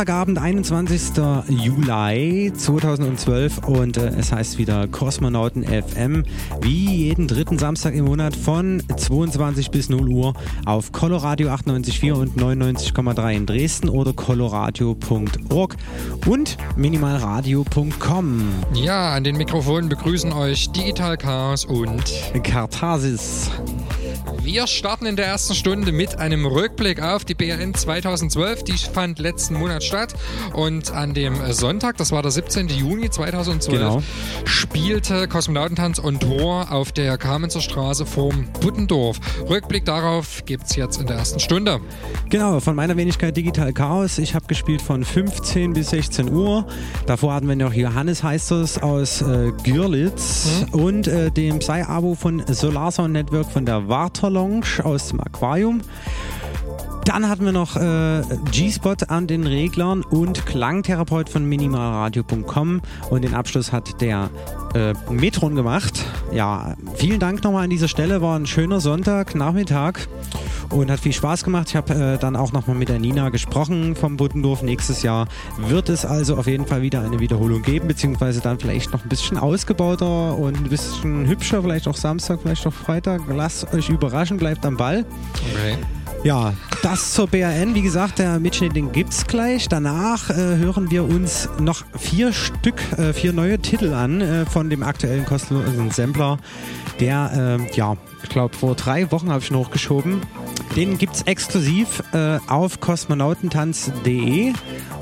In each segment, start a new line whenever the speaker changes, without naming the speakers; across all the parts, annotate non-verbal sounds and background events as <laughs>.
Samstagabend, 21. Juli 2012 und äh, es heißt wieder Kosmonauten FM, wie jeden dritten Samstag im Monat von 22 bis 0 Uhr auf Coloradio 98.4 und 99,3 in Dresden oder coloradio.org und minimalradio.com.
Ja, an den Mikrofonen begrüßen euch Digital Chaos und
Kartasis.
Wir starten in der ersten Stunde mit einem Rückblick auf die BRN 2012. Die fand letzten Monat statt. Und an dem Sonntag, das war der 17. Juni 2012, genau. spielte Kosmonautentanz und Tor auf der Kamenzer Straße vorm Buttendorf. Rückblick darauf gibt es jetzt in der ersten Stunde.
Genau, von meiner Wenigkeit Digital Chaos. Ich habe gespielt von 15 bis 16 Uhr. Davor hatten wir noch Johannes heißt es aus äh, Görlitz hm? und äh, dem Psy-Abo von Solarsound Network von der Warter Lounge aus dem Aquarium. Dann hatten wir noch äh, G-Spot an den Reglern und Klangtherapeut von minimalradio.com und den Abschluss hat der äh, Metron gemacht. Ja, vielen Dank nochmal an dieser Stelle. War ein schöner Sonntagnachmittag und hat viel Spaß gemacht. Ich habe äh, dann auch nochmal mit der Nina gesprochen vom Buttendorf. Nächstes Jahr wird es also auf jeden Fall wieder eine Wiederholung geben, beziehungsweise dann vielleicht noch ein bisschen ausgebauter und ein bisschen hübscher, vielleicht auch Samstag, vielleicht auch Freitag. Lasst euch überraschen, bleibt am Ball. Okay. Ja, das zur BRN. Wie gesagt, der Mitschnitt, den gibt's gleich. Danach äh, hören wir uns noch vier Stück, äh, vier neue Titel an äh, von dem aktuellen kostenlosen Sampler, der, äh, ja, ich glaube, vor drei Wochen habe ich ihn hochgeschoben. Den gibt es exklusiv äh, auf kosmonautentanz.de.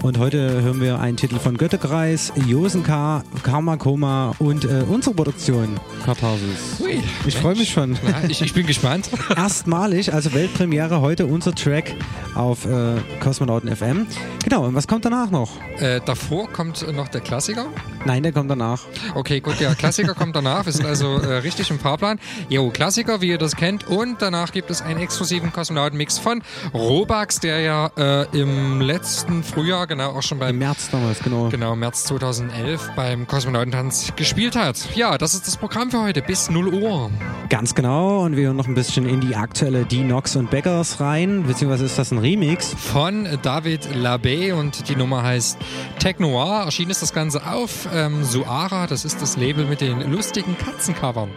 Und heute hören wir einen Titel von Göttekreis, Josenka, Karma Koma und äh, unsere Produktion Katharsis. Ui, ich freue mich schon.
Ja, ich, ich, bin gespannt. <laughs>
Erstmalig, also Weltpremiere, heute unser Track auf äh, Kosmonauten FM. Genau, und was kommt danach noch?
Äh, davor kommt noch der Klassiker.
Nein, der kommt danach.
Okay, gut, der Klassiker kommt danach. Wir sind also äh, richtig im Fahrplan. Jo, Klassiker, wie ihr das kennt. Und danach gibt es einen exklusiven Kosmonautenmix von Robax, der ja äh, im letzten Frühjahr, genau auch schon beim
Im März damals, genau.
Genau, März 2011 beim Kosmonautentanz gespielt hat. Ja, das ist das Programm für heute bis 0 Uhr.
Ganz genau. Und wir hören noch ein bisschen in die aktuelle D-Nox und Beggars rein. Beziehungsweise ist das ein Remix.
Von David Labé und die Nummer heißt Technoir. Erschienen ist das Ganze auf ähm, Suara. Das ist das Label mit den lustigen Katzencovern.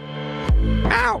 Ow!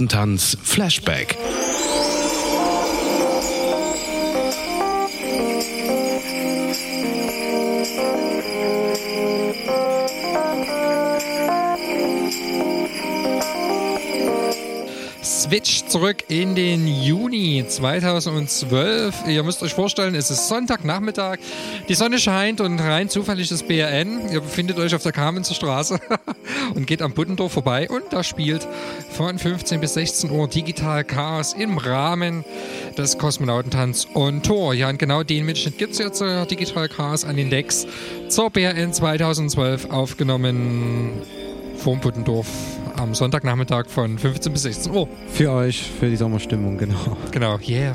Kosmonautentanz Flashback.
Switch zurück in den Juni 2012. Ihr müsst euch vorstellen, es ist Sonntagnachmittag. Die Sonne scheint und rein zufällig das BRN. Ihr befindet euch auf der Kamenzer Straße <laughs> und geht am Buttendorf vorbei und da spielt von 15 bis 16 Uhr Digital Chaos im Rahmen des Kosmonautentanz on Tour. Ja, und genau den Mitschnitt gibt es jetzt, äh, Digital Chaos an den Decks zur BRN 2012 aufgenommen vorm Puttendorf am Sonntagnachmittag von 15 bis 16 Uhr.
Für euch, für die Sommerstimmung, genau.
Genau, yeah.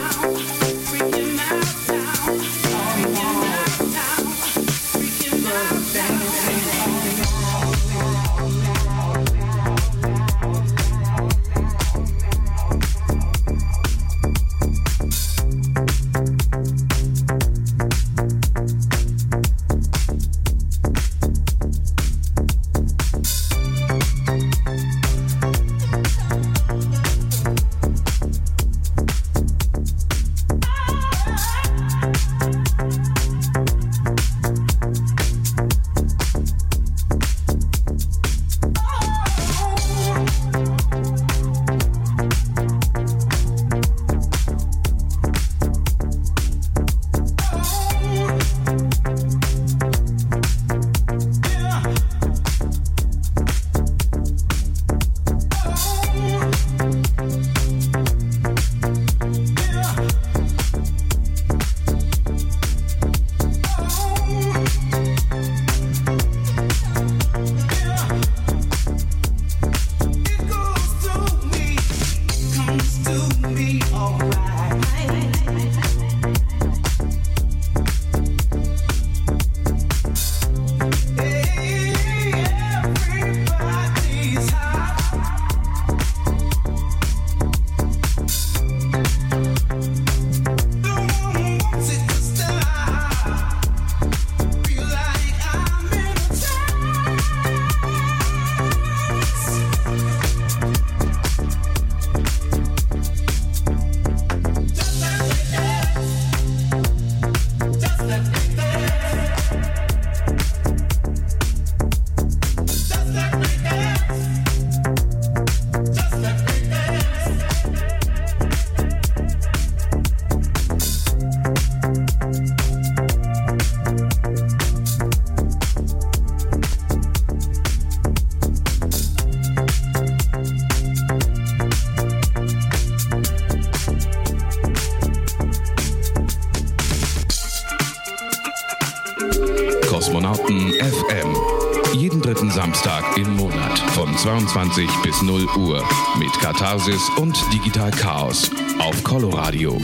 22 bis 0 Uhr mit Katharsis und Digital Chaos auf Coloradio.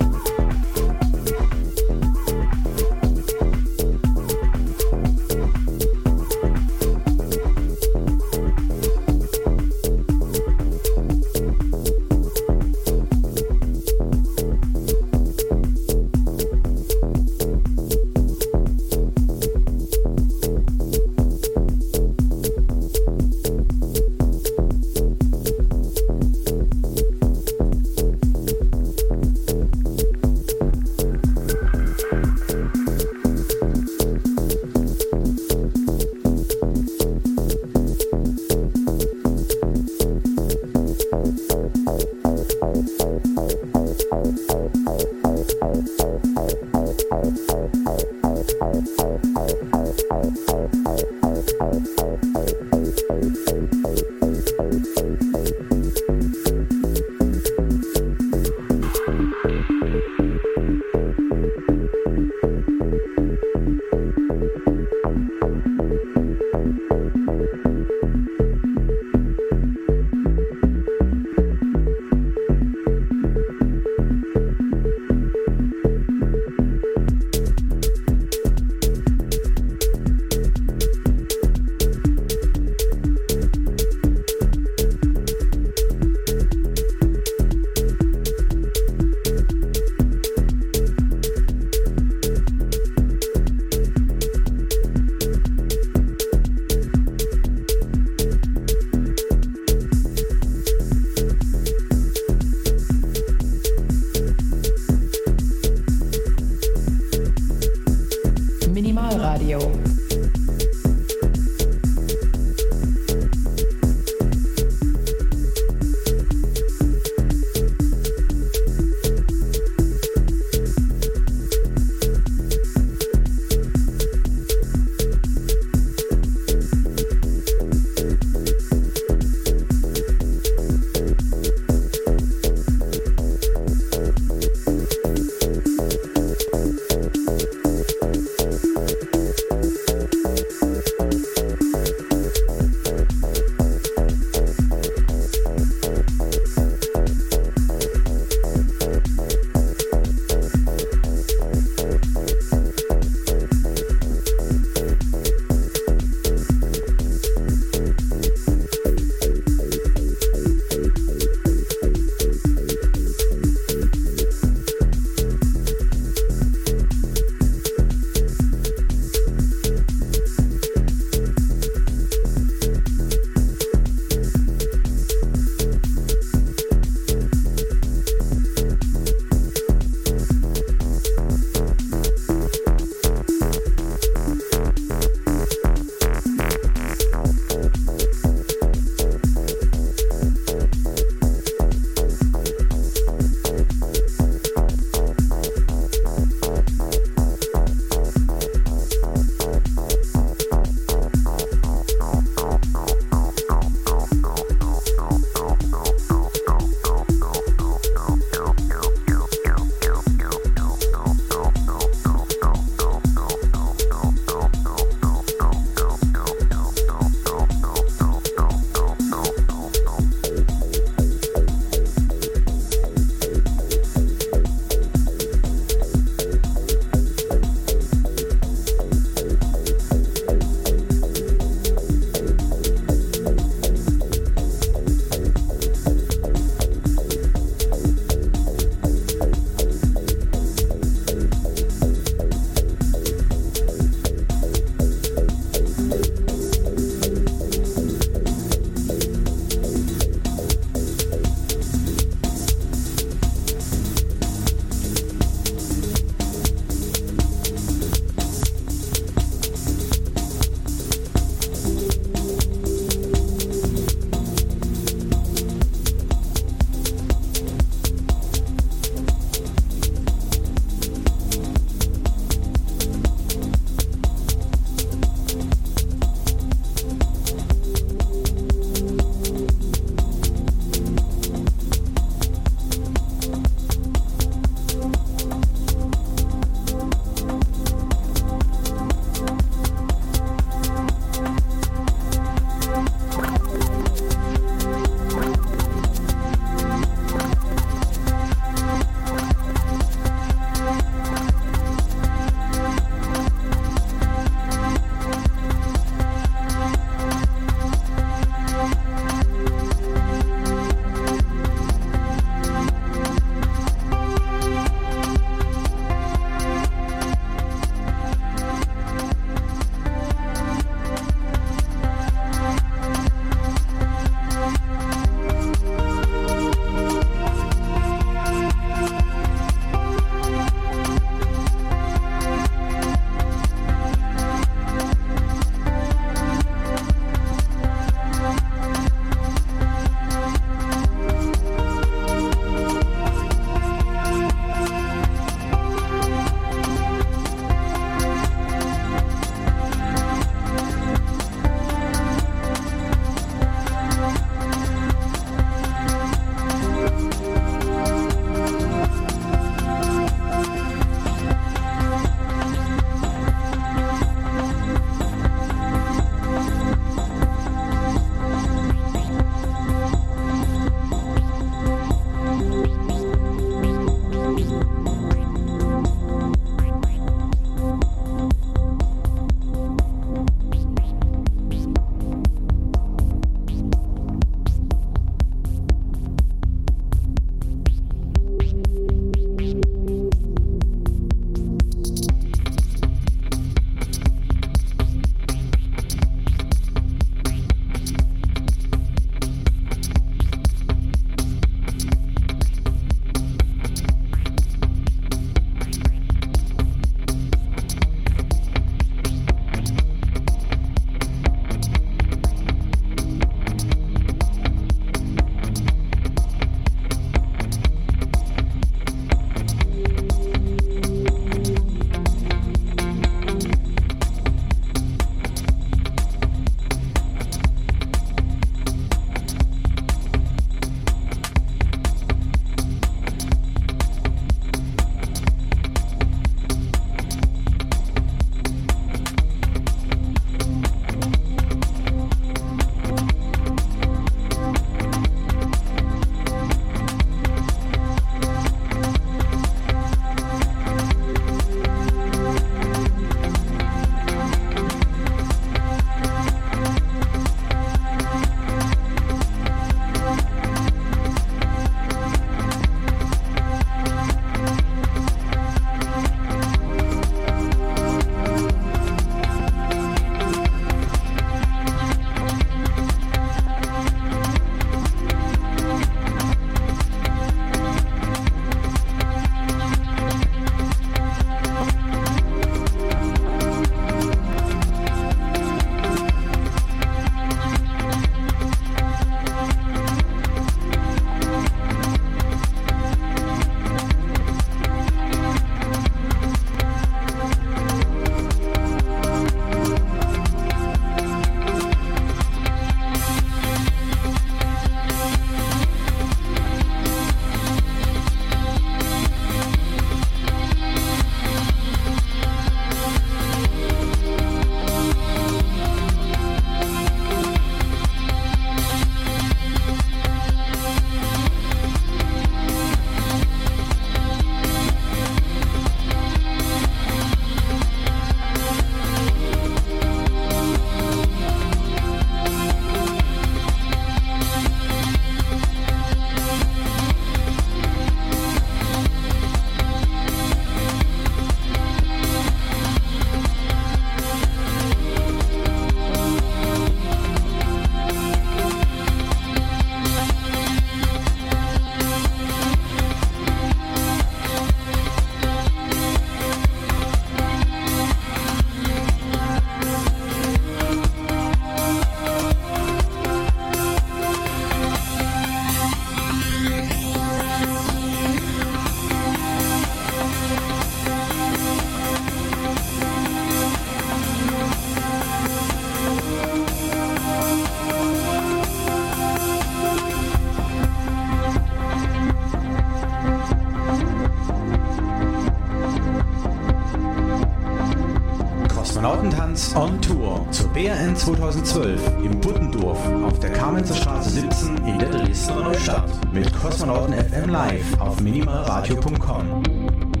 BRN 2012 im Buttendorf auf der Kamenzer Straße 17 in der Dresdner Neustadt mit Kosmonauten FM live auf minimalradio.com.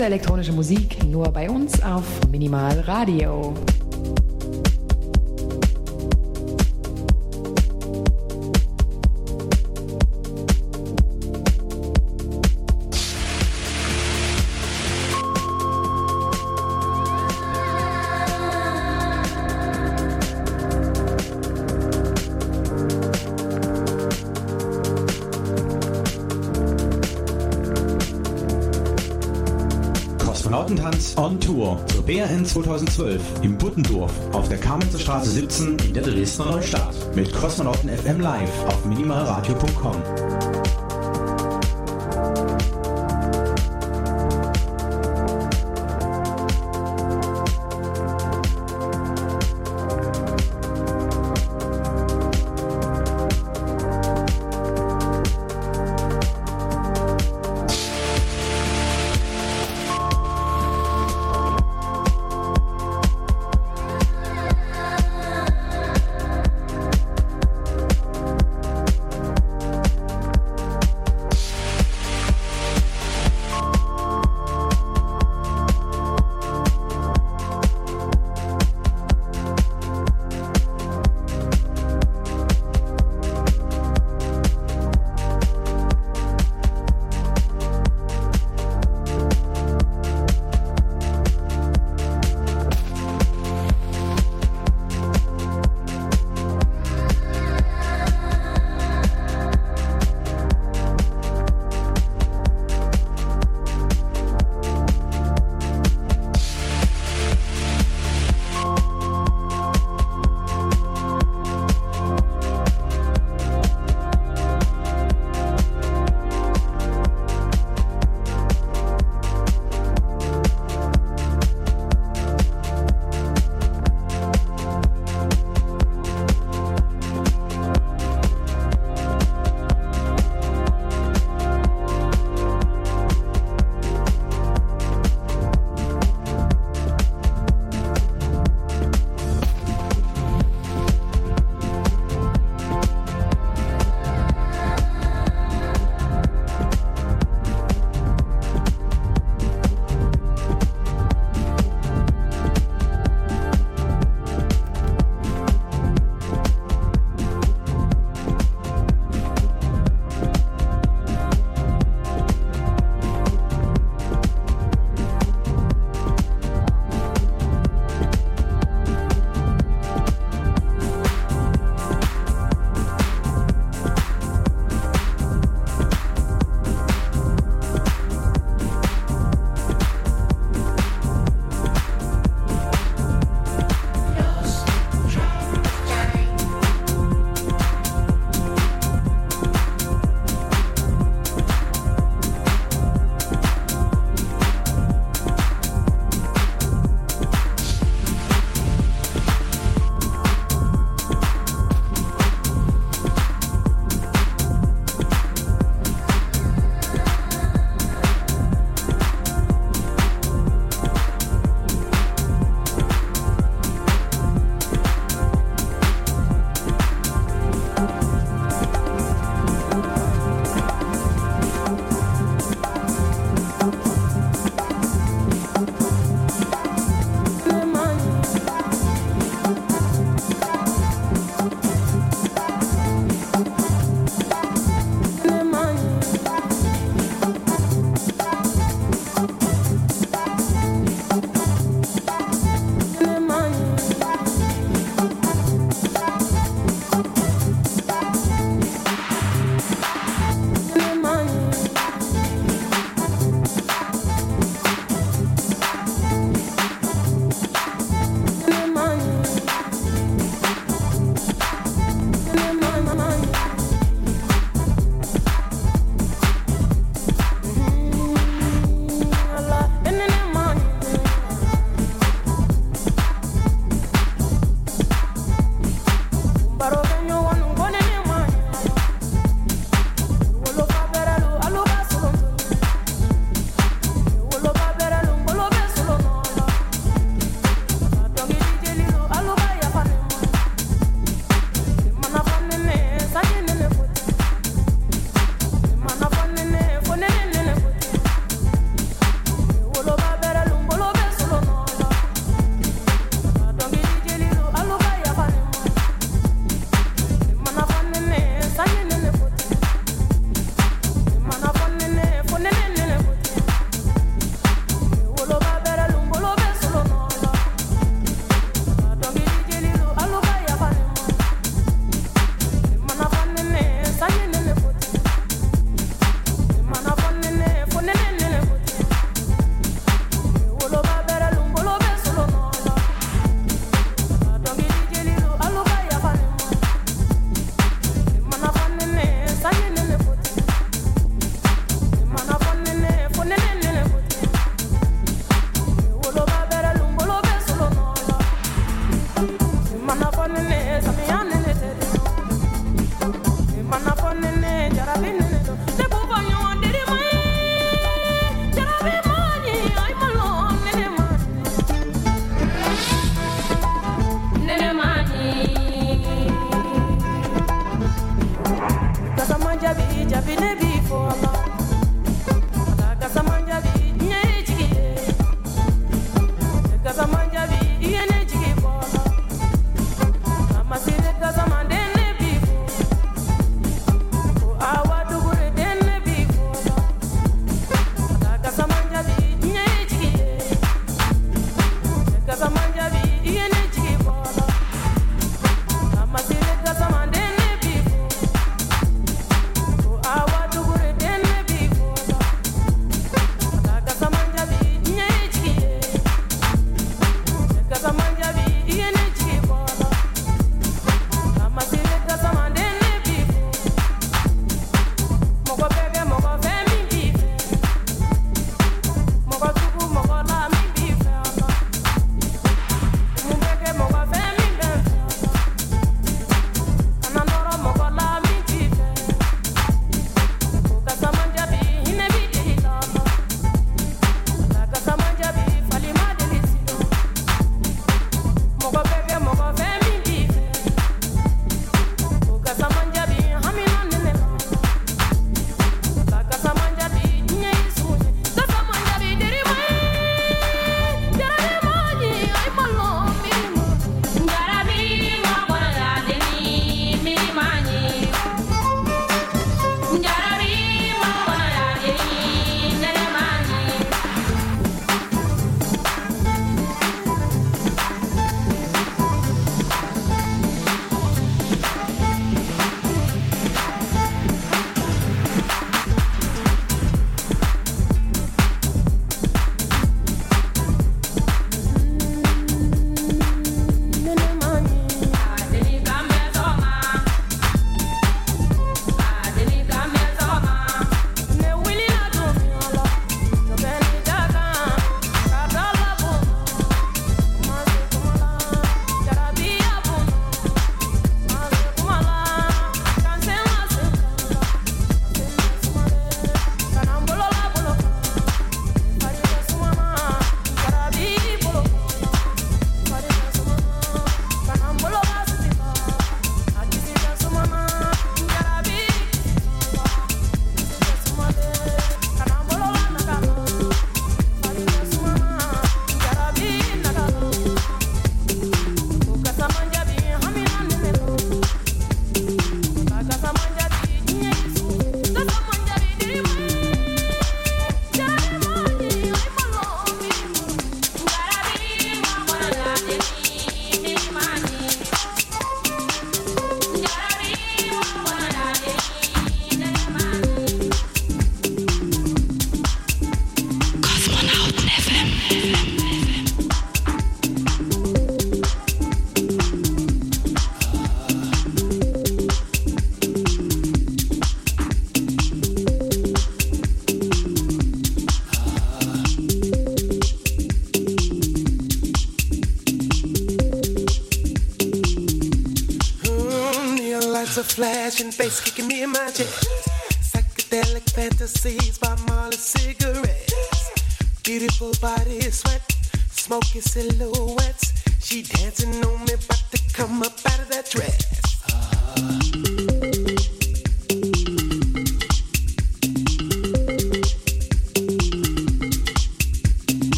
beste elektronische Musik nur bei uns auf Minimal Radio.
Tour zur BRN 2012 im Buttendorf auf der Kamenzer Straße 17 in der Dresdner Neustadt mit Kosmonauten FM live auf minimalradio.com. Japanese.
Flashing face kicking me in my chest. Psychedelic fantasies by Molly cigarettes. Beautiful body sweat, smoky silhouettes. She dancing on me, about to come up out of that dress.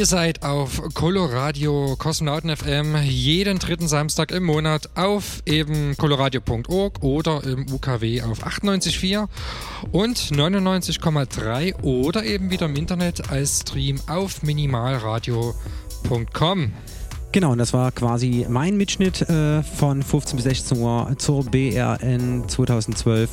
Ihr seid auf Coloradio Kosmonauten FM jeden dritten Samstag im Monat auf eben coloradio.org oder im UKW auf 98.4 und 99,3 oder eben wieder im Internet als Stream auf minimalradio.com.
Genau, und das war quasi mein Mitschnitt äh, von 15 bis 16 Uhr zur BRN 2012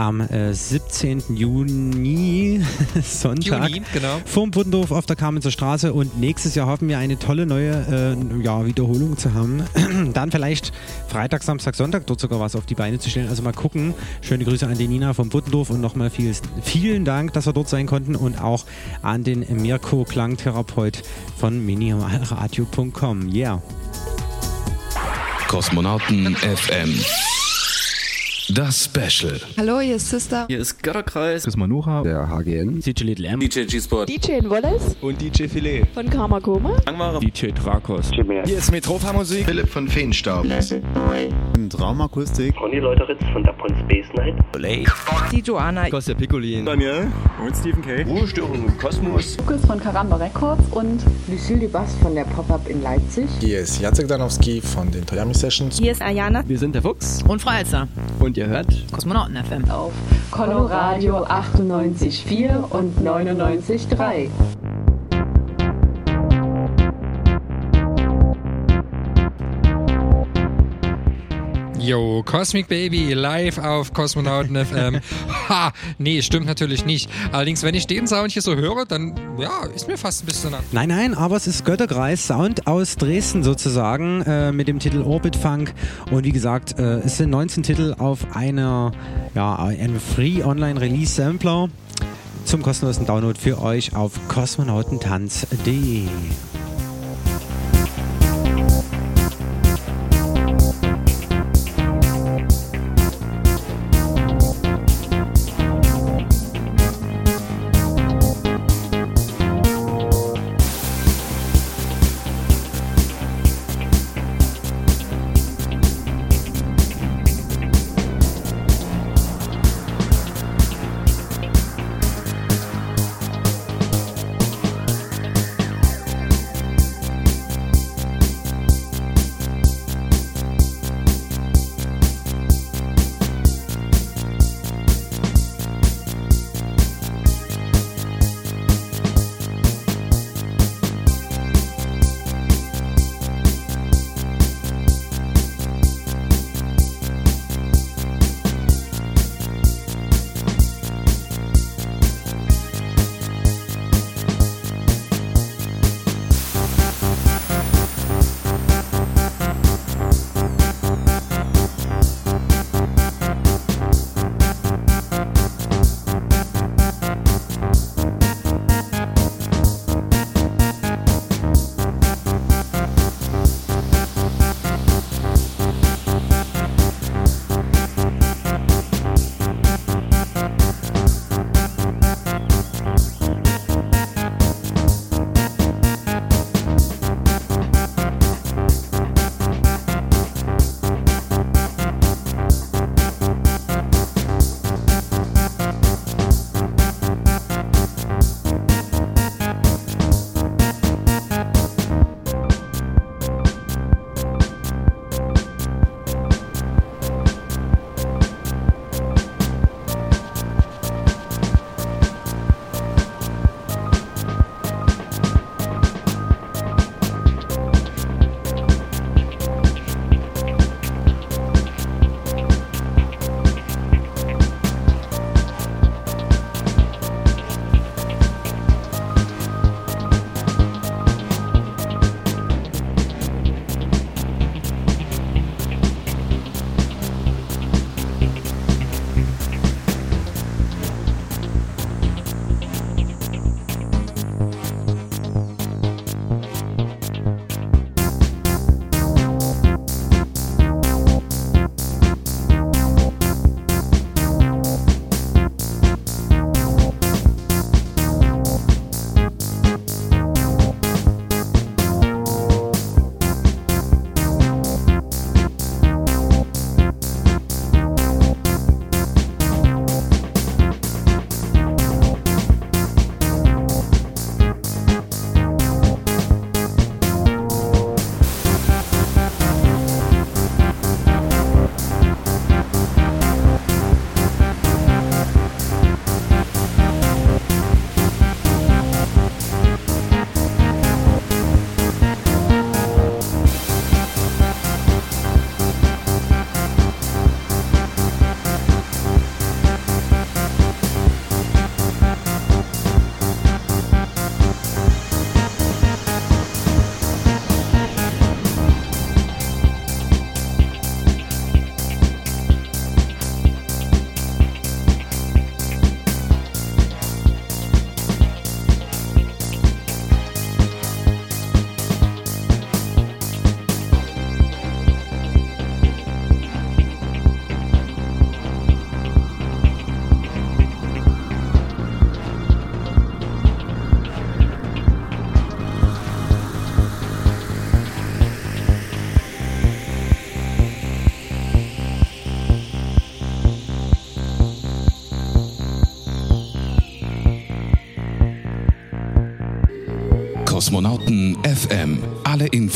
am äh, 17. Juni, <laughs> Sonntag,
Juni, genau.
vom Puttendorf auf der Kamenzer Straße. Und nächstes Jahr hoffen wir eine tolle neue äh, ja, Wiederholung zu haben. <clears throat> Dann vielleicht Freitag, Samstag, Sonntag dort sogar was auf die Beine zu stellen. Also mal gucken. Schöne Grüße an die Nina vom Puttendorf und nochmal viel, vielen Dank, dass wir dort sein konnten und auch an den Mirko Klangtherapeut von minimalradio.com. Yeah.
Kosmonauten FM. Das Special.
Hallo, hier ist Sister.
Hier ist Götterkreis.
Chris Manucha, der HGN,
DJ Little M,
DJ G-Sport,
DJ Wallace.
Und DJ Filet.
Von Karma Koma,
Angmare,
DJ Drakos.
Hier ist Metropa Musik,
Philipp von Feenstaub,
Traumakustik, Ronny Leuteritz von Dapon Space Night,
Play, die Joanna,
Kostja Piccolin,
Daniel. Und Stephen K.
Ruhestörung im Kosmos,
Lukas von Karamba Records und Lucille Bass von der Pop-Up in Leipzig.
Hier ist Jacek Danowski von den Toyami Sessions.
Hier ist Ayana.
Wir sind der Fuchs.
Und Frau Elster.
Und ihr hört
Kosmonauten FM
auf Coloradio 98,4 und 99,3.
Yo, Cosmic Baby live auf Kosmonauten <laughs> FM. Ha, nee, stimmt natürlich nicht. Allerdings, wenn ich den Sound hier so höre, dann ja, ist mir fast ein bisschen.
Nein, nein, aber es ist Götterkreis Sound aus Dresden sozusagen äh, mit dem Titel Orbit Funk und wie gesagt, äh, es sind 19 Titel auf einer ja, einem Free Online Release Sampler zum kostenlosen Download für euch auf kosmonautentanz.de.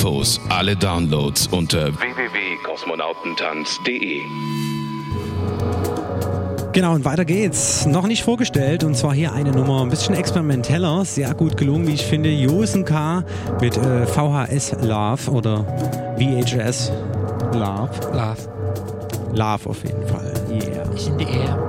Infos, alle Downloads unter www.kosmonautentanz.de.
Genau, und weiter geht's. Noch nicht vorgestellt, und zwar hier eine Nummer ein bisschen experimenteller, sehr gut gelungen, wie ich finde. Josen K. mit äh, VHS Love oder VHS Love.
Love.
Love auf jeden Fall. Yeah.
In the air.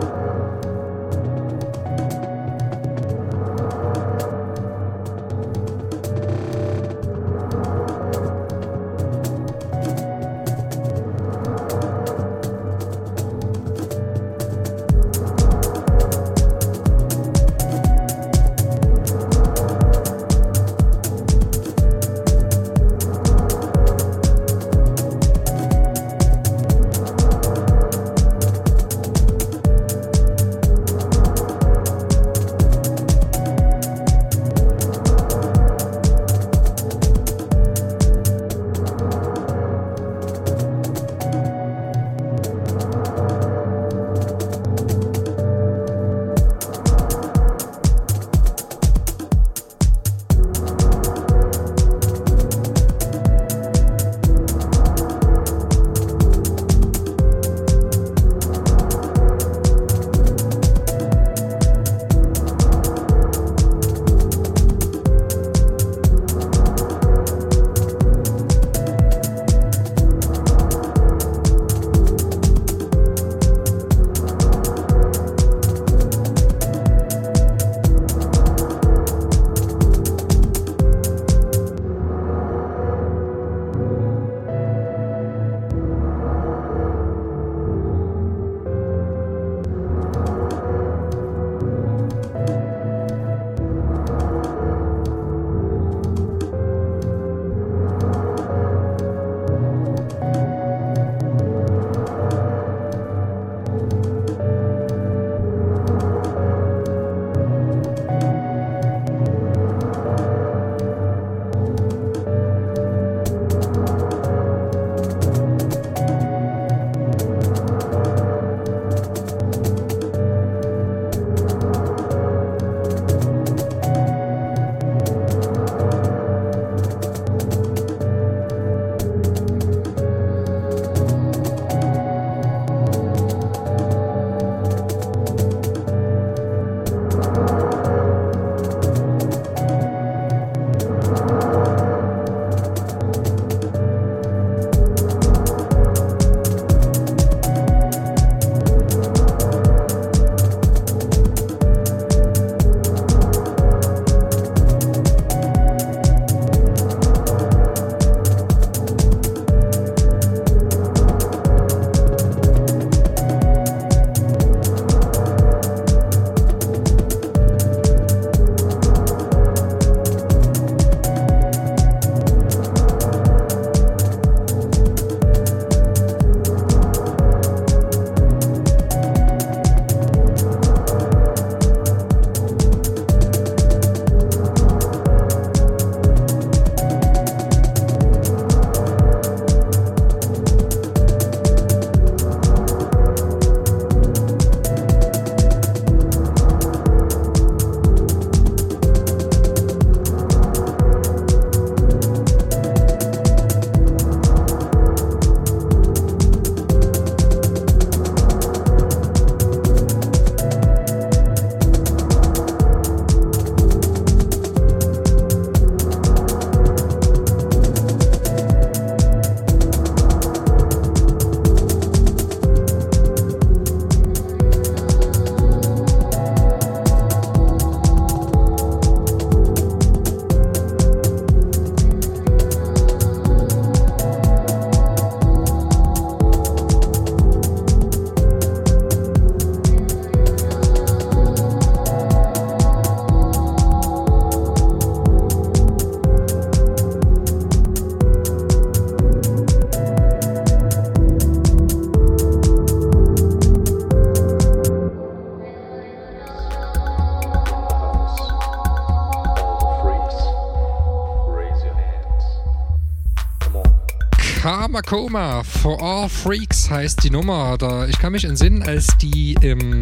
Coma for All Freaks heißt die Nummer. Da, ich kann mich entsinnen, als die im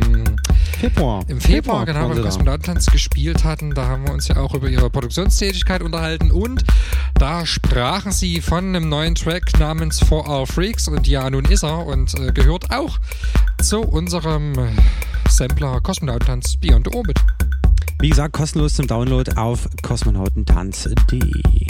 Februar.
Im Februar,
Februar
genau,
da.
Kosmonautentanz gespielt hatten. Da haben wir uns ja auch über ihre Produktionstätigkeit unterhalten und da sprachen sie von einem neuen Track namens For Our Freaks und ja, nun ist er und äh, gehört auch zu unserem äh, Sampler Kosmonautentanz Beyond the Orbit.
Wie gesagt, kostenlos zum Download auf kosmonautentanz.de.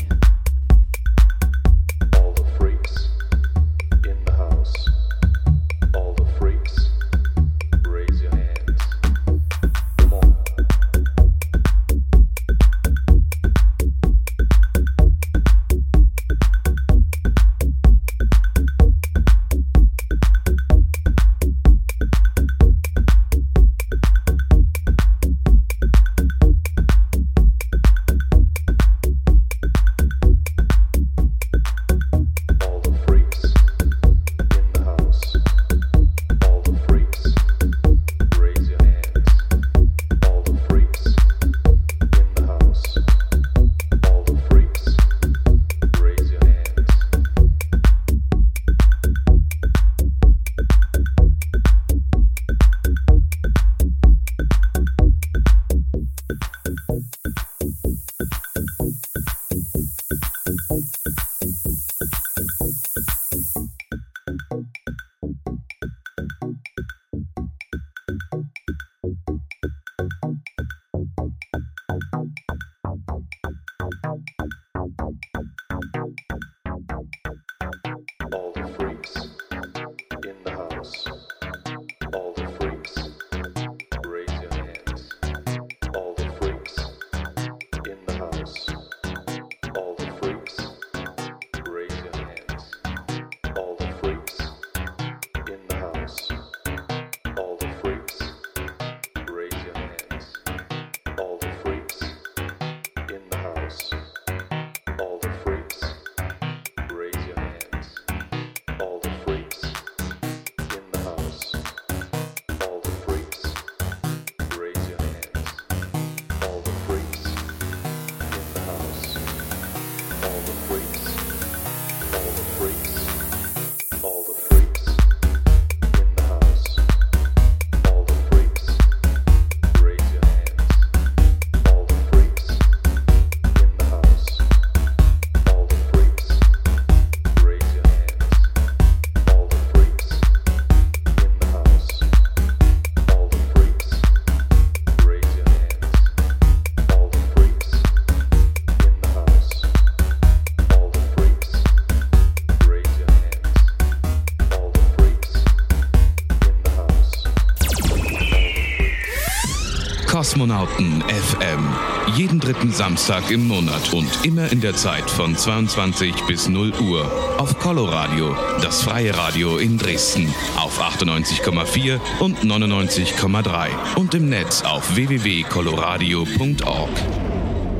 Kosmonauten FM. Jeden dritten Samstag im Monat und immer in der Zeit von 22 bis 0 Uhr. Auf Coloradio, das freie Radio in Dresden. Auf 98,4 und 99,3. Und im Netz auf www.coloradio.org.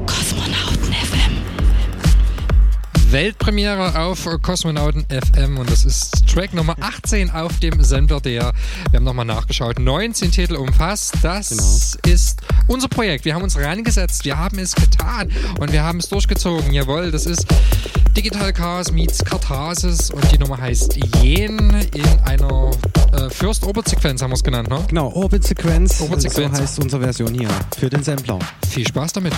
Kosmonauten FM. Weltpremiere auf Kosmonauten FM und das ist Track Nummer 18 auf dem Sender der, wir haben nochmal nachgeschaut, 19 Titel umfasst. Das ist unser Projekt. Wir haben uns reingesetzt, wir haben es getan und wir haben es durchgezogen. Jawohl, das ist Digital Chaos meets Katharsis und die Nummer heißt Jen in einer äh, First Orbit Sequenz haben wir es genannt, ne?
Genau, Orbit Sequenz,
Orbit Sequenz.
so heißt unsere Version hier für den Sampler.
Viel Spaß damit.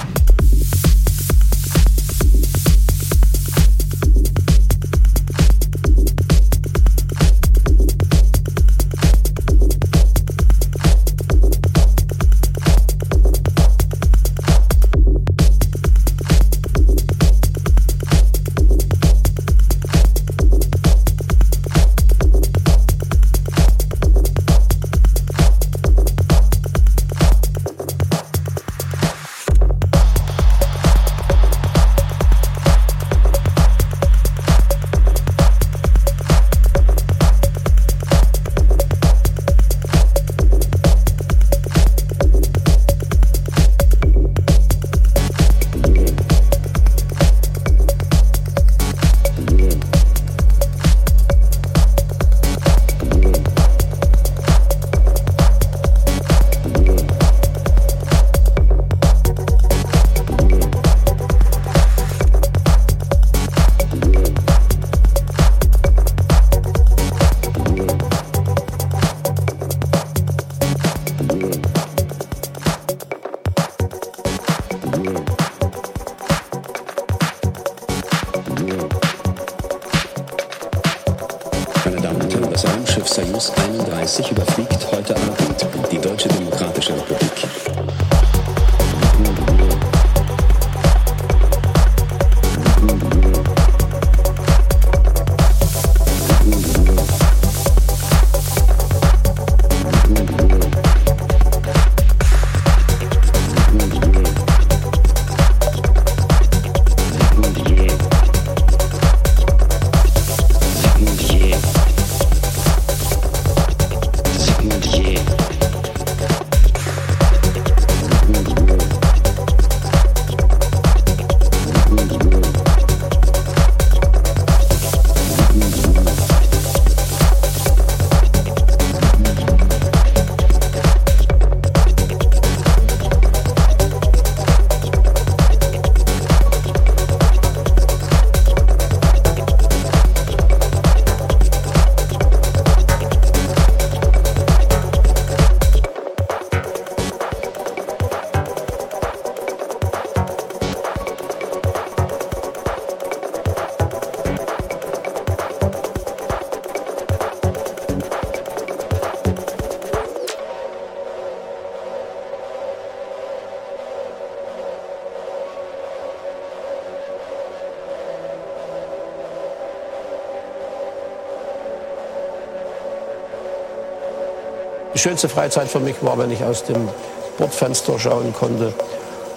Schönste Freizeit für mich war, wenn ich aus dem Bordfenster schauen konnte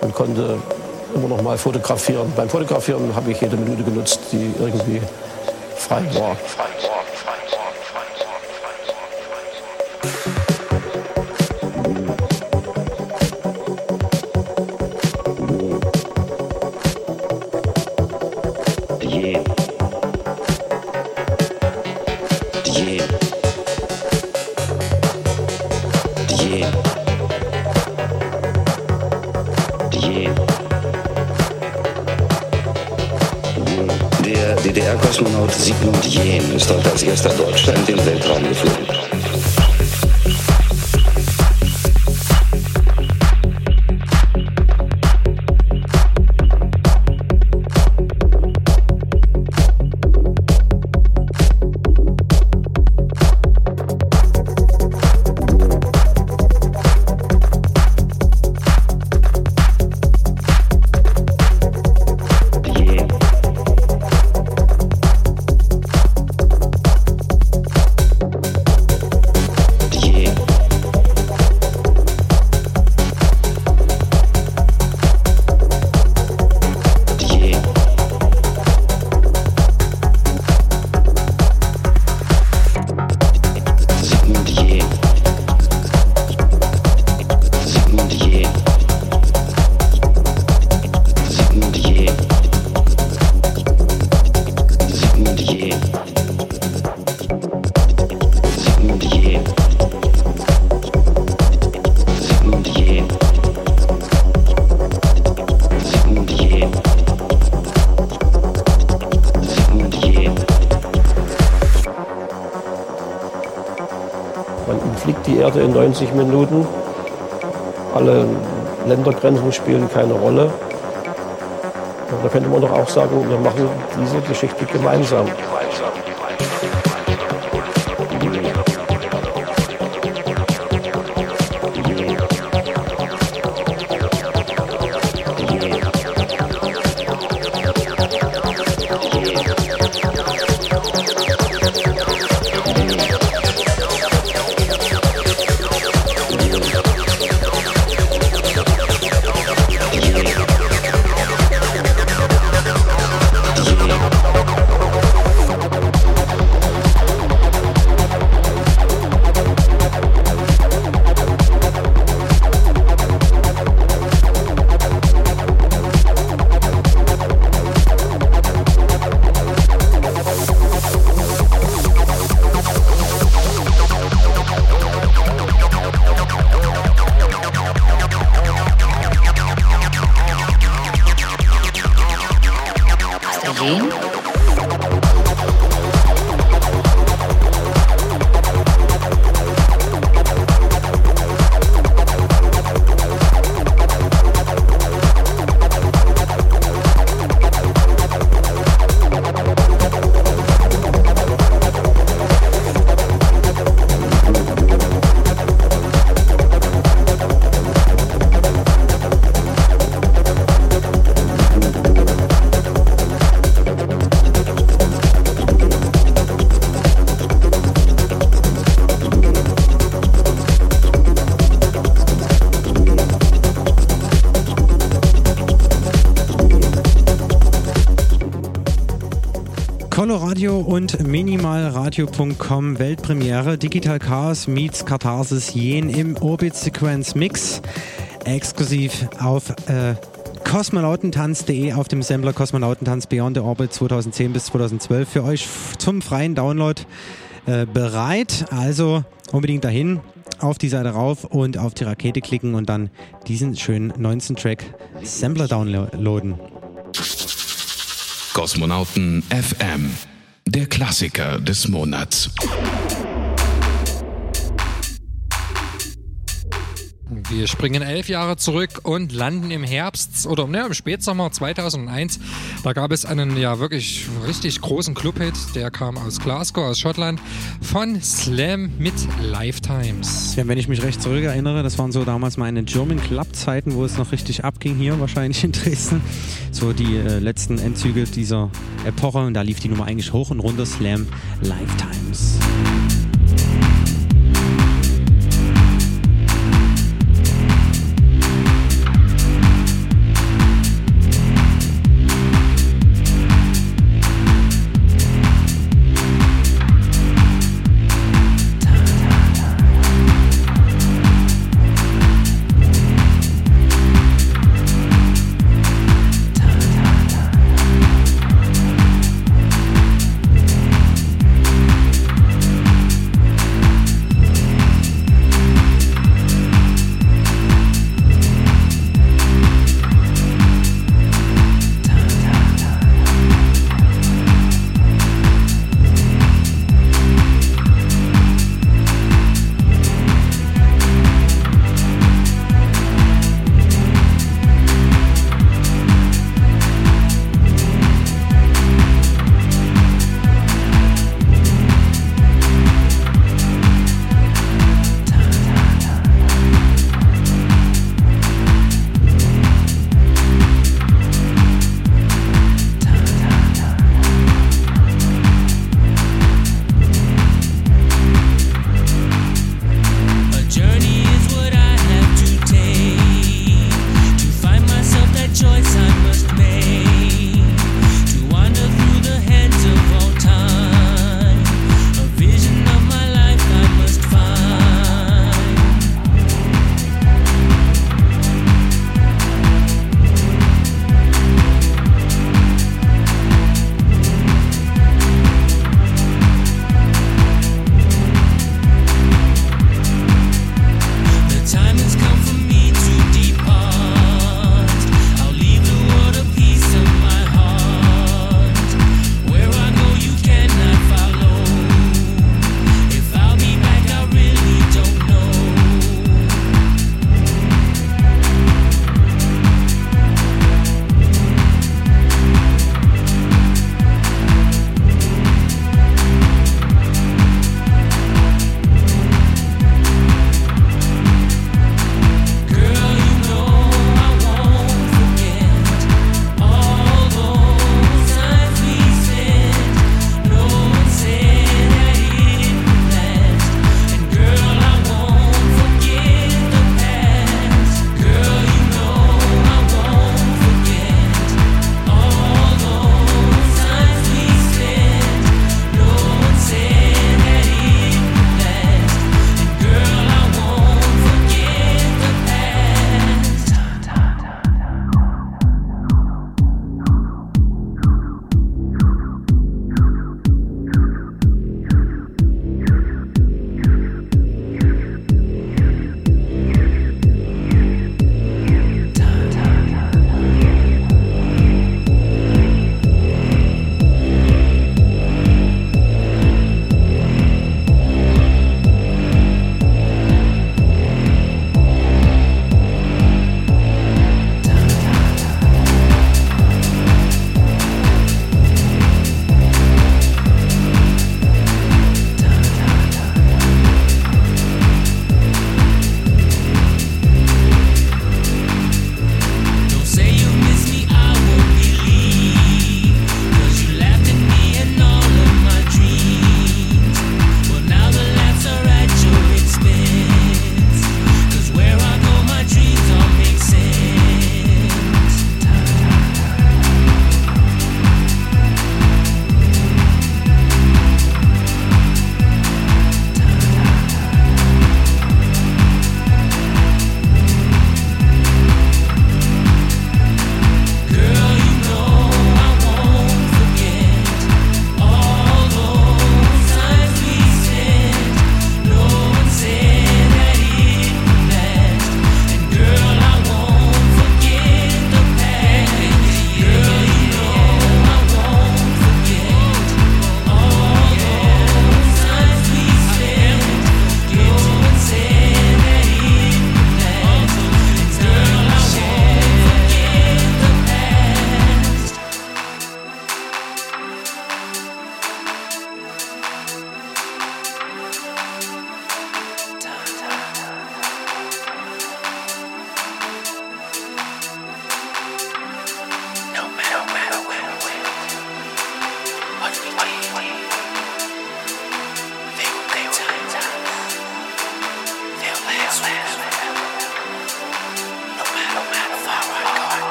und konnte immer noch mal fotografieren. Beim Fotografieren habe ich jede Minute genutzt, die irgendwie frei war.
Yeah.
90 Minuten. Alle Ländergrenzen spielen keine Rolle. Da könnte man doch auch sagen, wir machen diese Geschichte gemeinsam.
Coloradio und minimalradio.com Weltpremiere Digital Chaos meets Katharsis Jen im Orbit Sequence Mix exklusiv auf äh, kosmonautentanz.de auf dem Sampler Kosmonautentanz Beyond the Orbit 2010 bis 2012 für euch zum freien Download äh, bereit. Also unbedingt dahin, auf die Seite rauf und auf die Rakete klicken und dann diesen schönen 19 Track Sampler downloaden.
Kosmonauten FM, der Klassiker des Monats.
Wir springen elf Jahre zurück und landen im Herbst oder ne, im Spätsommer 2001. Da gab es einen ja wirklich richtig großen Clubhit, der kam aus Glasgow, aus Schottland, von Slam mit Lifetimes.
Ja, wenn ich mich recht zurückerinnere, das waren so damals meine German Club-Zeiten, wo es noch richtig abging hier, wahrscheinlich in Dresden. So die äh, letzten Endzüge dieser Epoche und da lief die Nummer eigentlich hoch und runter Slam Lifetimes.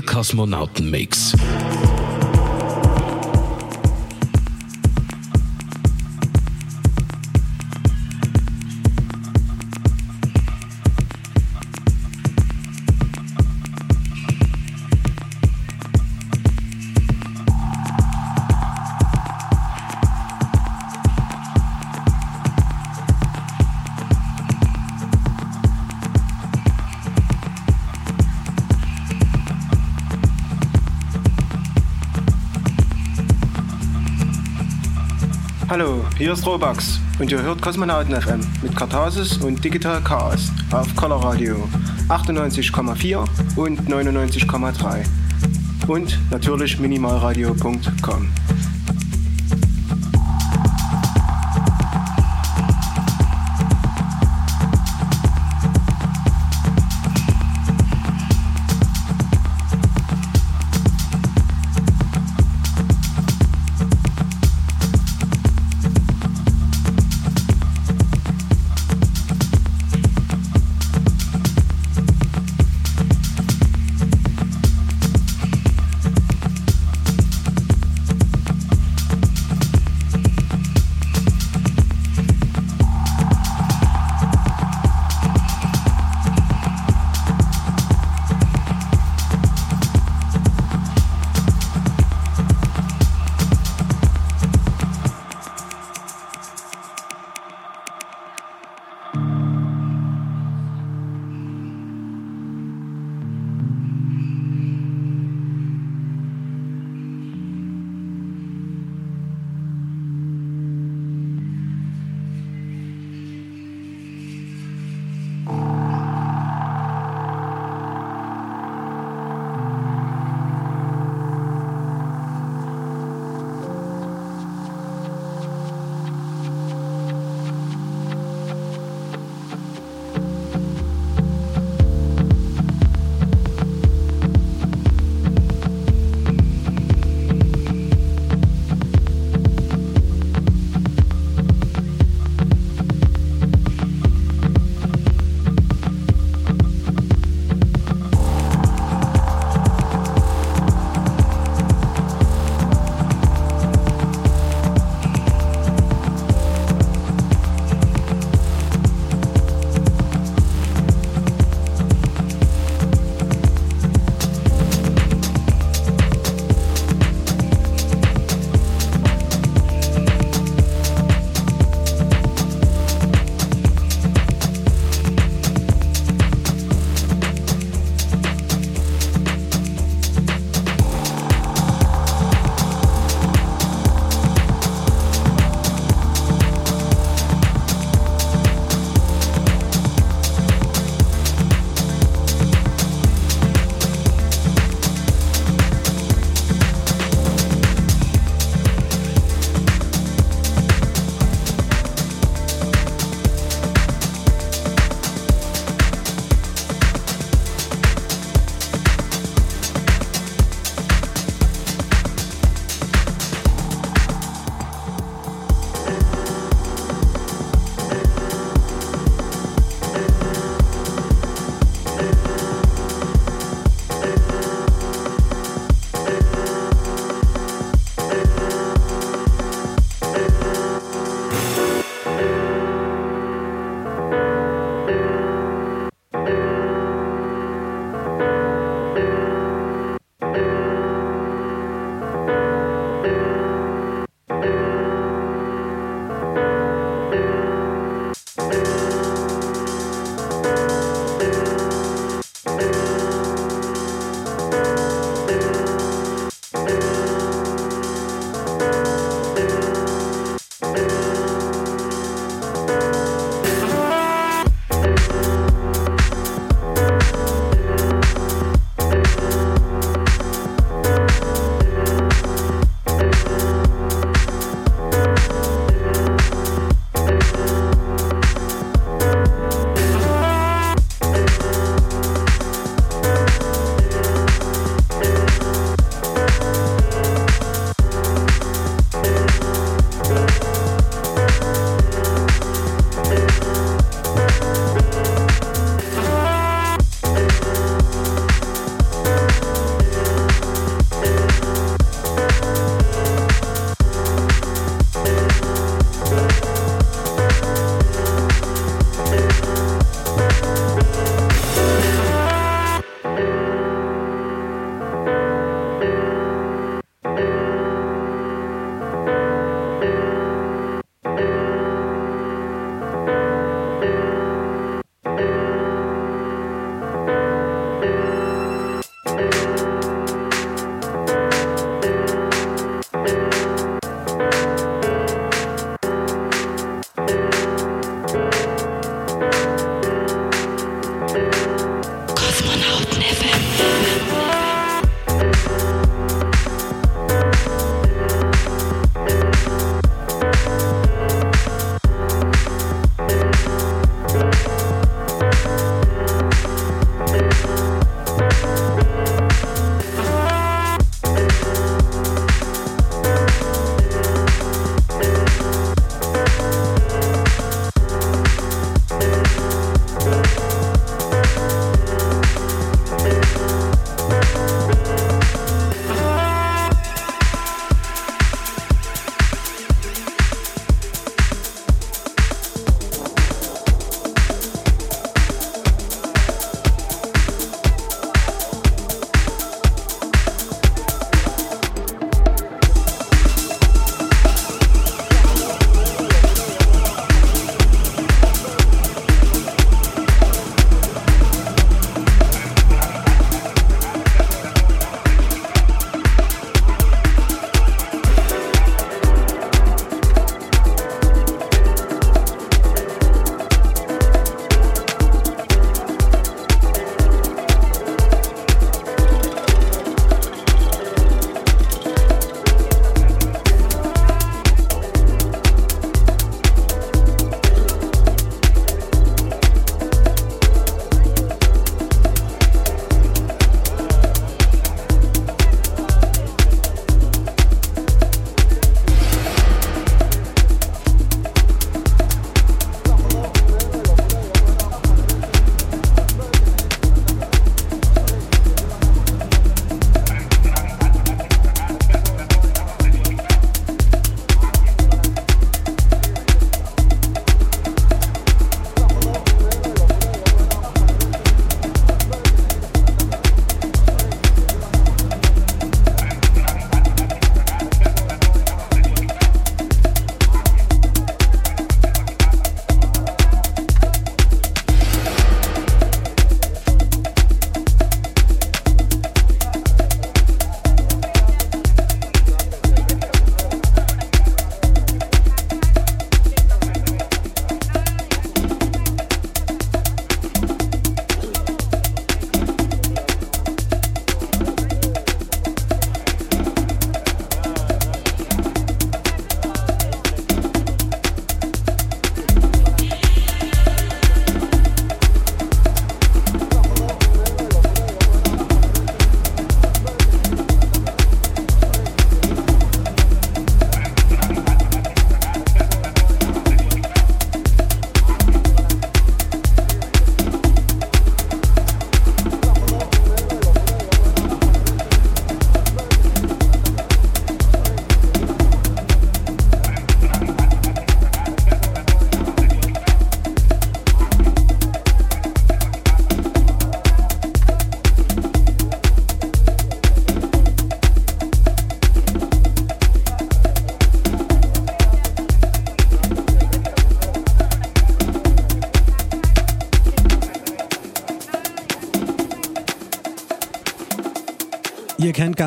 Der Kosmonautenmix.
Hallo, hier ist Robax und ihr hört Kosmonauten FM mit Kartasis und Digital Chaos auf Color Radio 98,4 und 99,3 und natürlich minimalradio.com.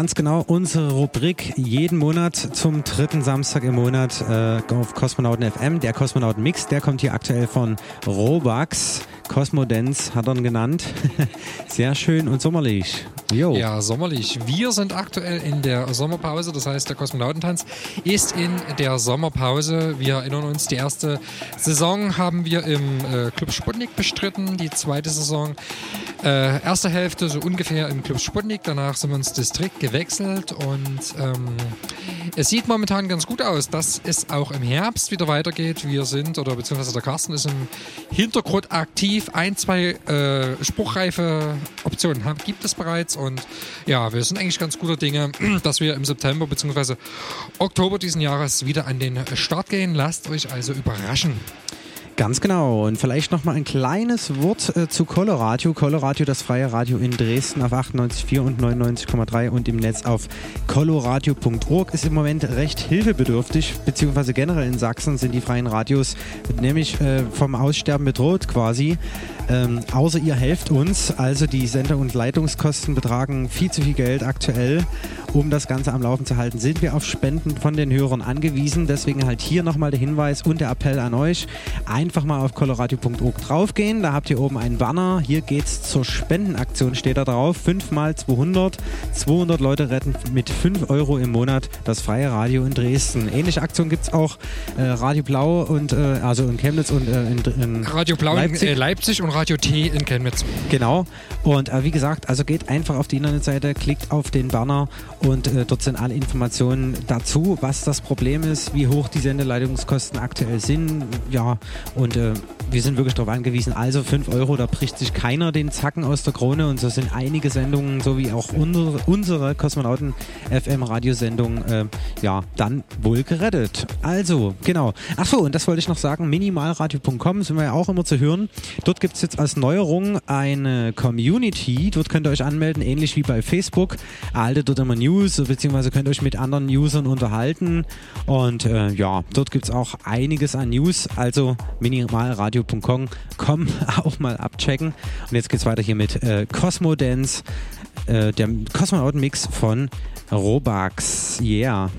ganz genau unsere Rubrik jeden Monat zum dritten Samstag im Monat äh, auf Kosmonauten FM. Der Kosmonauten Mix, der kommt hier aktuell von Robax. Cosmodance hat er ihn genannt. <laughs> Sehr schön und sommerlich. Jo.
Ja, sommerlich. Wir sind aktuell in der Sommerpause, das heißt, der Kosmonautentanz ist in der Sommerpause. Wir erinnern uns, die erste Saison haben wir im äh, Club Sputnik bestritten, die zweite Saison äh, erste Hälfte so ungefähr im Club Sputnik, danach sind wir ins Distrikt gewechselt und ähm, es sieht momentan ganz gut aus, dass es auch im Herbst wieder weitergeht. Wir sind, oder beziehungsweise der Carsten ist im Hintergrund aktiv. Ein, zwei äh, spruchreife Optionen haben, gibt es bereits und ja, wir sind eigentlich ganz guter Dinge, <clears throat> dass wir im September beziehungsweise Oktober diesen Jahres wieder an den Start gehen. Lasst euch also überraschen.
Ganz genau. Und vielleicht noch mal ein kleines Wort äh, zu Coloradio. Coloradio, das freie Radio in Dresden auf 98,4 und 99,3 und im Netz auf coloradio.org ist im Moment recht hilfebedürftig, beziehungsweise generell in Sachsen sind die freien Radios nämlich äh, vom Aussterben bedroht quasi. Ähm, außer ihr helft uns. Also die Sender- und Leitungskosten betragen viel zu viel Geld aktuell. Um das Ganze am Laufen zu halten, sind wir auf Spenden von den Hörern angewiesen. Deswegen halt hier nochmal der Hinweis und der Appell an euch. Einfach mal auf coloradio.org draufgehen. Da habt ihr oben einen Banner. Hier geht's zur Spendenaktion, steht da drauf. 5 mal 200. 200 Leute retten mit 5 Euro im Monat das freie Radio in Dresden. Ähnliche Aktion gibt es auch äh, Radio Blau und äh, also in Chemnitz und äh, in, in
Radio Blau
Leipzig.
in äh, Leipzig und Radio T in Chemnitz.
Genau. Und äh, wie gesagt, also geht einfach auf die Internetseite, klickt auf den Banner und äh, dort sind alle Informationen dazu, was das Problem ist, wie hoch die Sendeleitungskosten aktuell sind. Ja, und äh, wir sind wirklich darauf angewiesen. Also 5 Euro, da bricht sich keiner den Zacken aus der Krone und so sind einige Sendungen, so wie auch unsere, unsere Kosmonauten FM Radiosendung, äh, ja, dann wohl gerettet. Also, genau. Achso, und das wollte ich noch sagen, minimalradio.com sind wir ja auch immer zu hören. Dort gibt es jetzt als Neuerung eine Community. Dort könnt ihr euch anmelden, ähnlich wie bei Facebook. Erhaltet dort immer News, beziehungsweise könnt ihr euch mit anderen Usern unterhalten. Und äh, ja, dort gibt es auch einiges an News. Also minimalradio.com komm <laughs> auch mal abchecken. Und jetzt geht's weiter hier mit äh, Cosmo Dance, äh, der Cosmonauten-Mix von Robax. Yeah.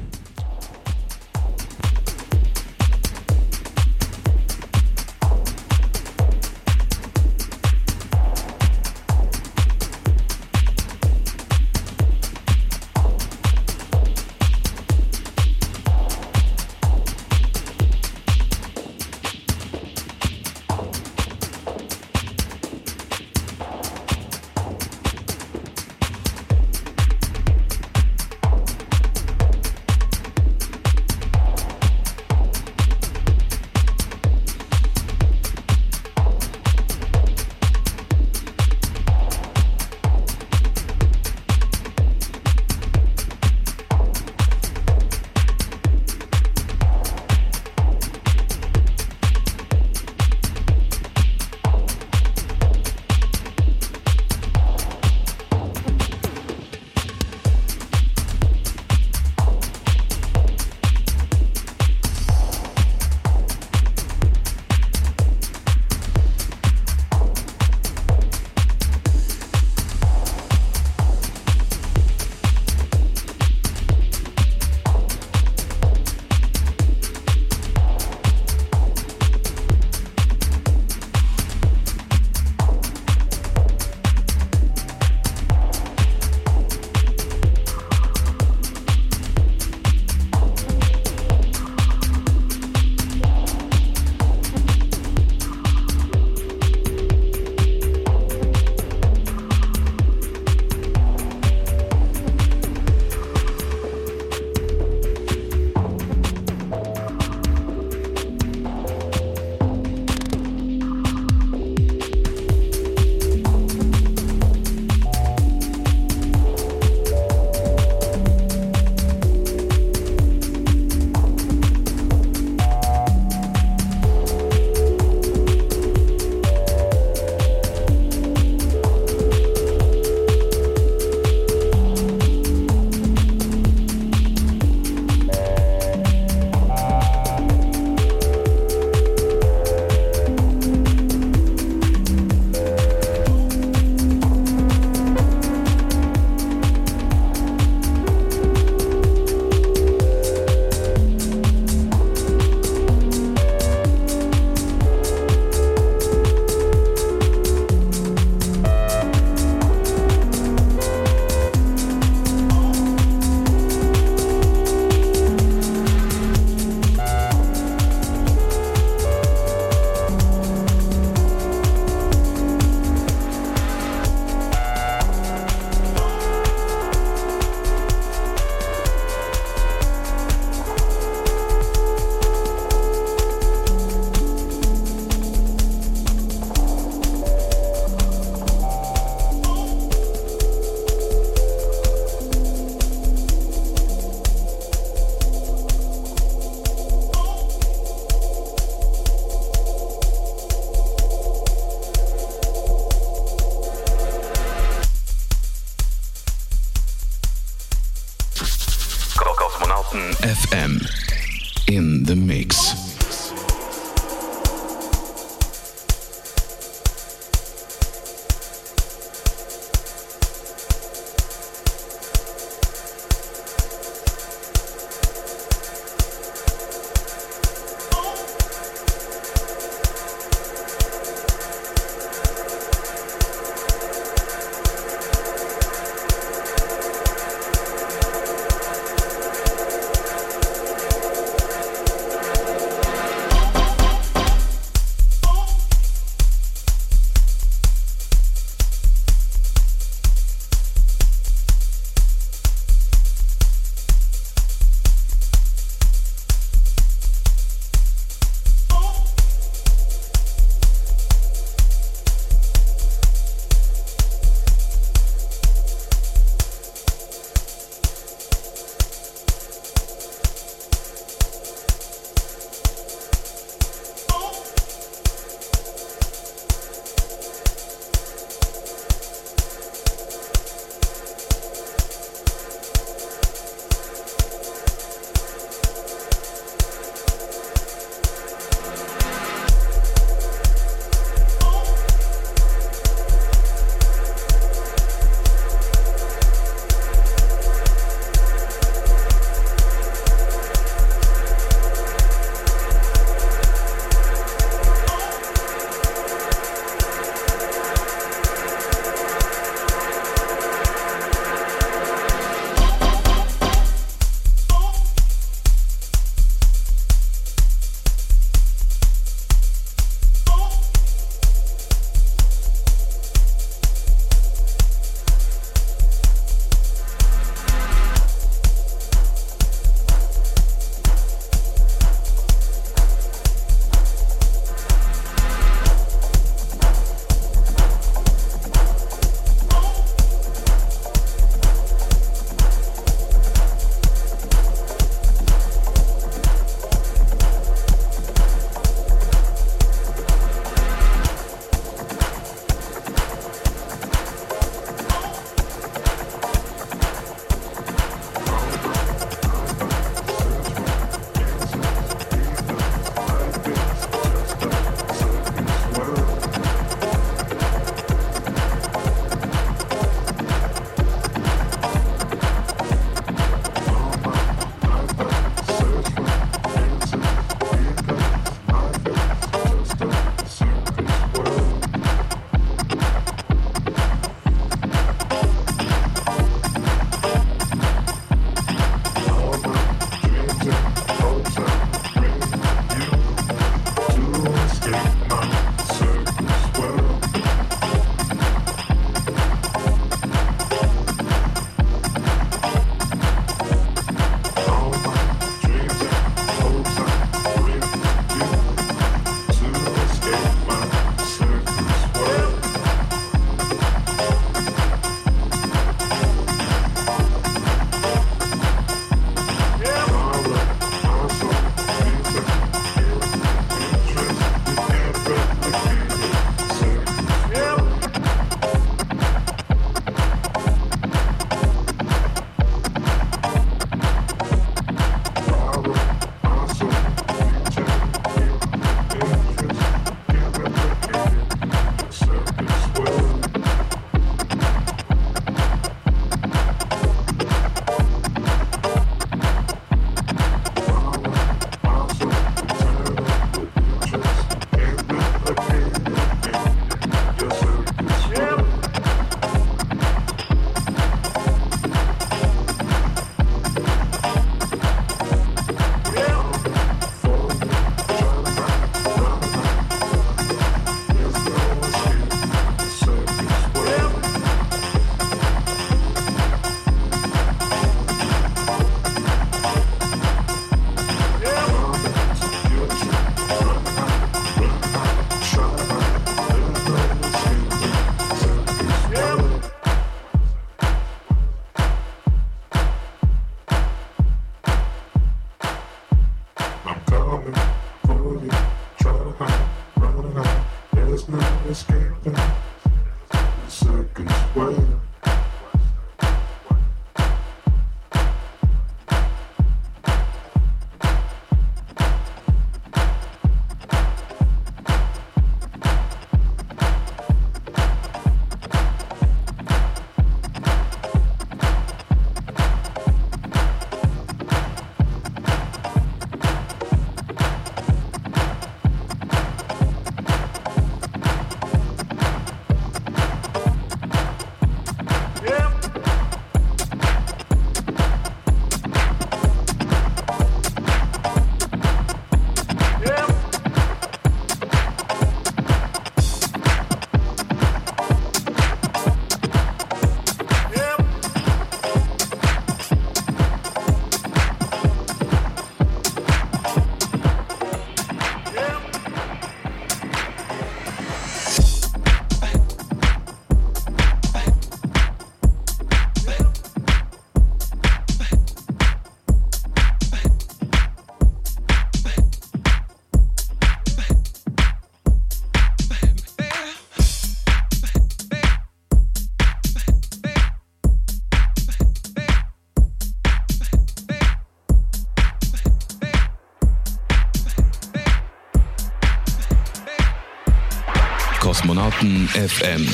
FM.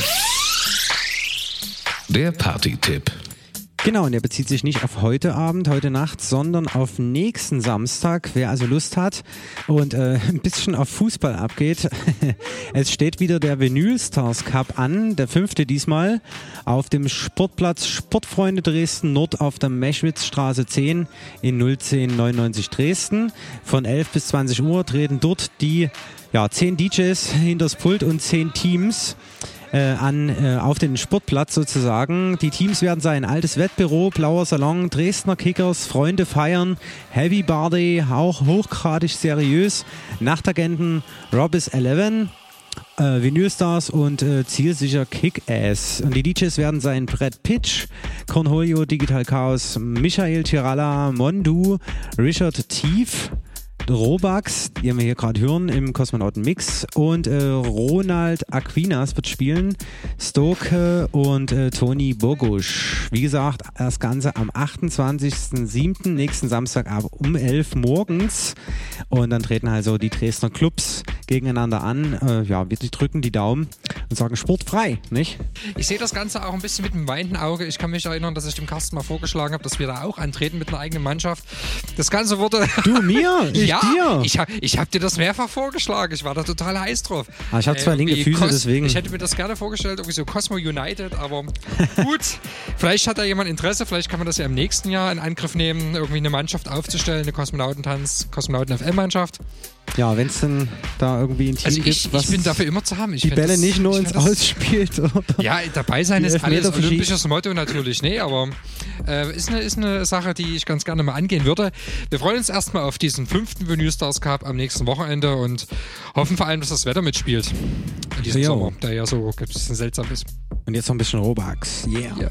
Der Party-Tipp.
Genau, und der bezieht sich nicht auf heute Abend, heute Nacht, sondern auf nächsten Samstag. Wer also Lust hat und äh, <laughs> ein bisschen auf Fußball abgeht, <laughs> es steht wieder der Vinyl Stars Cup an, der fünfte diesmal, auf dem Sportplatz Sportfreunde Dresden Nord auf der Meschwitzstraße 10 in 01099 Dresden. Von 11 bis 20 Uhr treten dort die ja, 10 DJs hinters Pult und 10 Teams äh, an, äh, auf den Sportplatz sozusagen. Die Teams werden sein altes Wettbüro, Blauer Salon, Dresdner Kickers, Freunde feiern, Heavy Barday, auch hochgradig seriös, Nachtagenten, Robis 11, äh, Vinylstars und äh, zielsicher Kick-Ass. Und die DJs werden sein Brett Pitch, Cornholio, Digital Chaos, Michael Tiralla, Mondu, Richard Tief, Robax, die wir hier gerade hören im Kosmonauten Mix und äh, Ronald Aquinas wird spielen, Stoke und äh, Toni Bogusch. Wie gesagt, das Ganze am 28.07. nächsten Samstag ab um 11 morgens und dann treten also die Dresdner Clubs gegeneinander an. Äh, ja, wir drücken die Daumen und sagen sportfrei, nicht?
Ich sehe das Ganze auch ein bisschen mit einem weinenden Auge. Ich kann mich erinnern, dass ich dem Carsten mal vorgeschlagen habe, dass wir da auch antreten mit einer eigenen Mannschaft. Das Ganze wurde...
Du mir? Ich <laughs>
ja,
dir?
ich, hab- ich habe dir das mehrfach vorgeschlagen. Ich war da total heiß drauf.
Ah, ich hab zwei linke
irgendwie
Füße, deswegen.
Ich hätte mir das gerne vorgestellt, irgendwie so Cosmo United, aber <laughs> gut. vielleicht hat da jemand Interesse, vielleicht kann man das ja im nächsten Jahr in Angriff nehmen, irgendwie eine Mannschaft aufzustellen, eine Kosmonautentanz, Kosmonauten-FM-Mannschaft.
Ja, wenn es denn da irgendwie ein Team
Also ich,
gibt, was
ich bin dafür immer zu haben. Ich
die Bälle
das-
nicht nur ins Ausspielt.
Ja, dabei sein ist alles olympisches Motto natürlich. Nee, aber äh, ist, eine, ist eine Sache, die ich ganz gerne mal angehen würde. Wir freuen uns erstmal auf diesen fünften Vinyl Stars Cup am nächsten Wochenende und hoffen vor allem, dass das Wetter mitspielt. In diesem
Jo.
Sommer, der ja so ein bisschen seltsam ist.
Und jetzt noch ein bisschen Robax. Yeah.
Ja.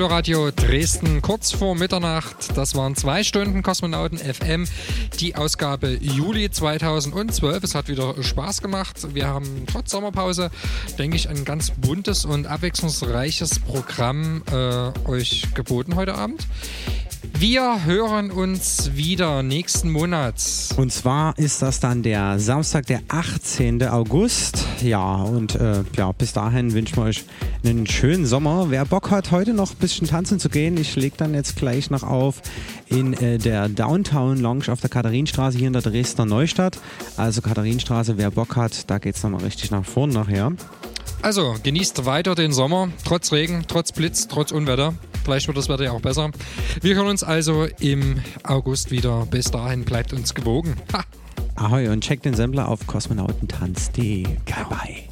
Radio Dresden kurz vor Mitternacht. Das waren zwei Stunden Kosmonauten FM, die Ausgabe Juli 2012. Es hat wieder Spaß gemacht. Wir haben trotz Sommerpause, denke ich, ein ganz buntes und abwechslungsreiches Programm äh, euch geboten heute Abend. Wir hören uns wieder nächsten Monat.
Und zwar ist das dann der Samstag, der 18. August. Ja, und äh, ja, bis dahin wünschen wir euch einen schönen Sommer. Wer Bock hat, heute noch ein bisschen tanzen zu gehen, ich lege dann jetzt gleich noch auf in äh, der Downtown Lounge auf der Katharinenstraße hier in der Dresdner Neustadt. Also Katharinenstraße, wer Bock hat, da geht es nochmal richtig nach vorn nachher.
Also genießt weiter den Sommer, trotz Regen, trotz Blitz, trotz Unwetter. Vielleicht wird das Wetter ja auch besser. Wir hören uns also im August wieder. Bis dahin bleibt uns gewogen. Ha.
Ahoi und checkt den Sampler auf kosmonautentanz.de. Bye bye.